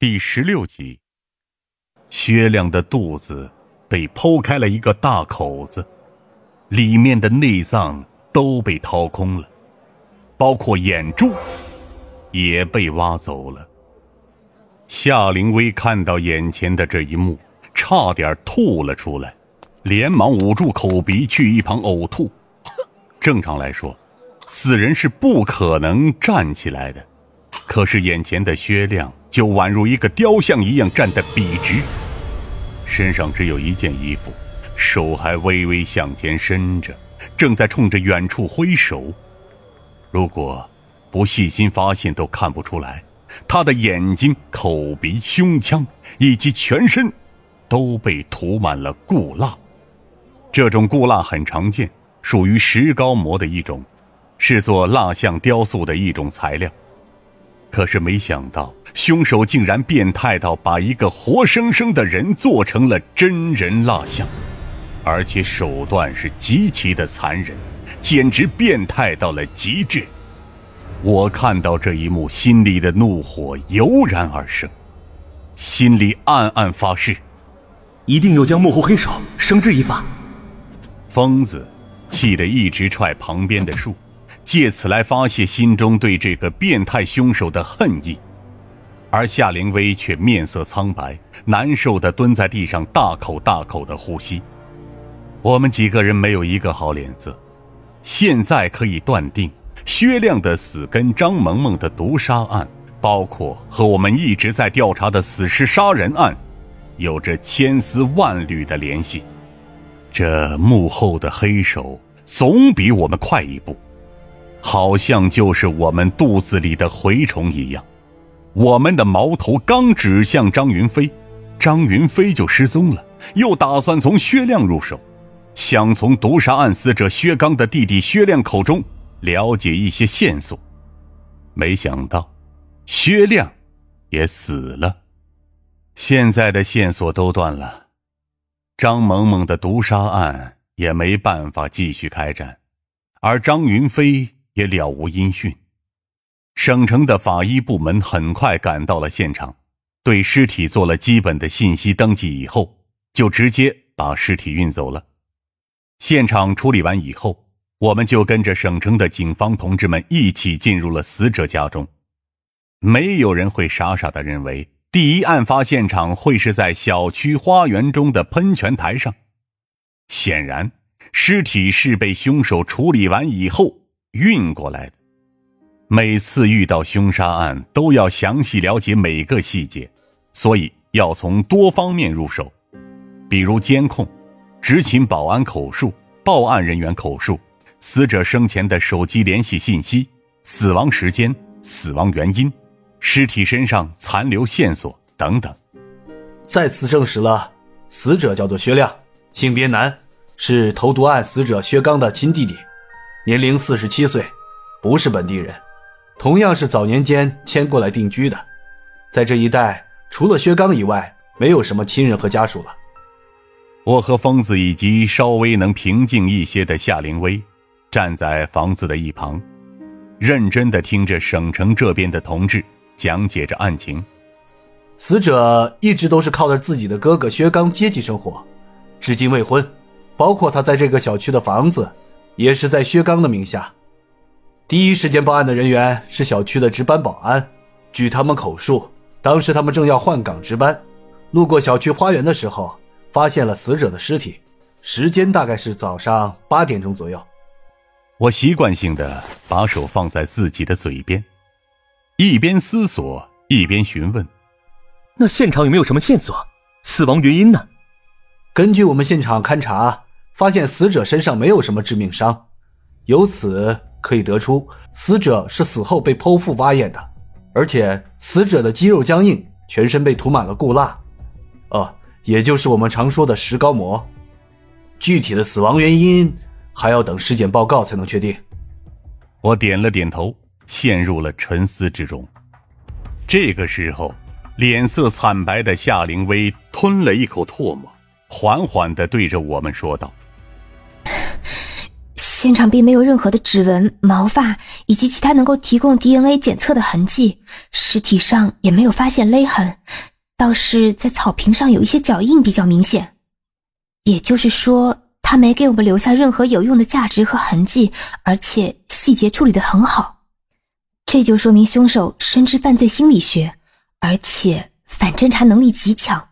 第十六集，薛亮的肚子被剖开了一个大口子，里面的内脏都被掏空了，包括眼珠也被挖走了。夏灵薇看到眼前的这一幕，差点吐了出来，连忙捂住口鼻去一旁呕吐。正常来说，死人是不可能站起来的，可是眼前的薛亮。就宛如一个雕像一样站得笔直，身上只有一件衣服，手还微微向前伸着，正在冲着远处挥手。如果不细心发现，都看不出来，他的眼睛、口鼻、胸腔以及全身都被涂满了固蜡。这种固蜡很常见，属于石膏模的一种，是做蜡像雕塑的一种材料。可是没想到，凶手竟然变态到把一个活生生的人做成了真人蜡像，而且手段是极其的残忍，简直变态到了极致。我看到这一幕，心里的怒火油然而生，心里暗暗发誓，一定要将幕后黑手绳之以法。疯子气得一直踹旁边的树。借此来发泄心中对这个变态凶手的恨意，而夏灵薇却面色苍白，难受的蹲在地上，大口大口的呼吸。我们几个人没有一个好脸色。现在可以断定，薛亮的死跟张萌萌的毒杀案，包括和我们一直在调查的死尸杀人案，有着千丝万缕的联系。这幕后的黑手总比我们快一步。好像就是我们肚子里的蛔虫一样，我们的矛头刚指向张云飞，张云飞就失踪了，又打算从薛亮入手，想从毒杀案死者薛刚的弟弟薛亮口中了解一些线索，没想到，薛亮也死了，现在的线索都断了，张萌萌的毒杀案也没办法继续开展，而张云飞。也了无音讯。省城的法医部门很快赶到了现场，对尸体做了基本的信息登记以后，就直接把尸体运走了。现场处理完以后，我们就跟着省城的警方同志们一起进入了死者家中。没有人会傻傻的认为第一案发现场会是在小区花园中的喷泉台上。显然，尸体是被凶手处理完以后。运过来的，每次遇到凶杀案都要详细了解每个细节，所以要从多方面入手，比如监控、执勤保安口述、报案人员口述、死者生前的手机联系信息、死亡时间、死亡原因、尸体身上残留线索等等。再次证实了，死者叫做薛亮，性别男，是投毒案死者薛刚的亲弟弟。年龄四十七岁，不是本地人，同样是早年间迁过来定居的。在这一带，除了薛刚以外，没有什么亲人和家属了。我和疯子以及稍微能平静一些的夏灵薇，站在房子的一旁，认真的听着省城这边的同志讲解着案情。死者一直都是靠着自己的哥哥薛刚接济生活，至今未婚，包括他在这个小区的房子。也是在薛刚的名下。第一时间报案的人员是小区的值班保安。据他们口述，当时他们正要换岗值班，路过小区花园的时候，发现了死者的尸体。时间大概是早上八点钟左右。我习惯性的把手放在自己的嘴边，一边思索一边询问：“那现场有没有什么线索？死亡原因呢？”根据我们现场勘查。发现死者身上没有什么致命伤，由此可以得出死者是死后被剖腹挖眼的，而且死者的肌肉僵硬，全身被涂满了固蜡，哦，也就是我们常说的石膏膜。具体的死亡原因还要等尸检报告才能确定。我点了点头，陷入了沉思之中。这个时候，脸色惨白的夏灵薇吞了一口唾沫，缓缓的对着我们说道。现场并没有任何的指纹、毛发以及其他能够提供 DNA 检测的痕迹，尸体上也没有发现勒痕，倒是在草坪上有一些脚印比较明显。也就是说，他没给我们留下任何有用的价值和痕迹，而且细节处理的很好，这就说明凶手深知犯罪心理学，而且反侦查能力极强。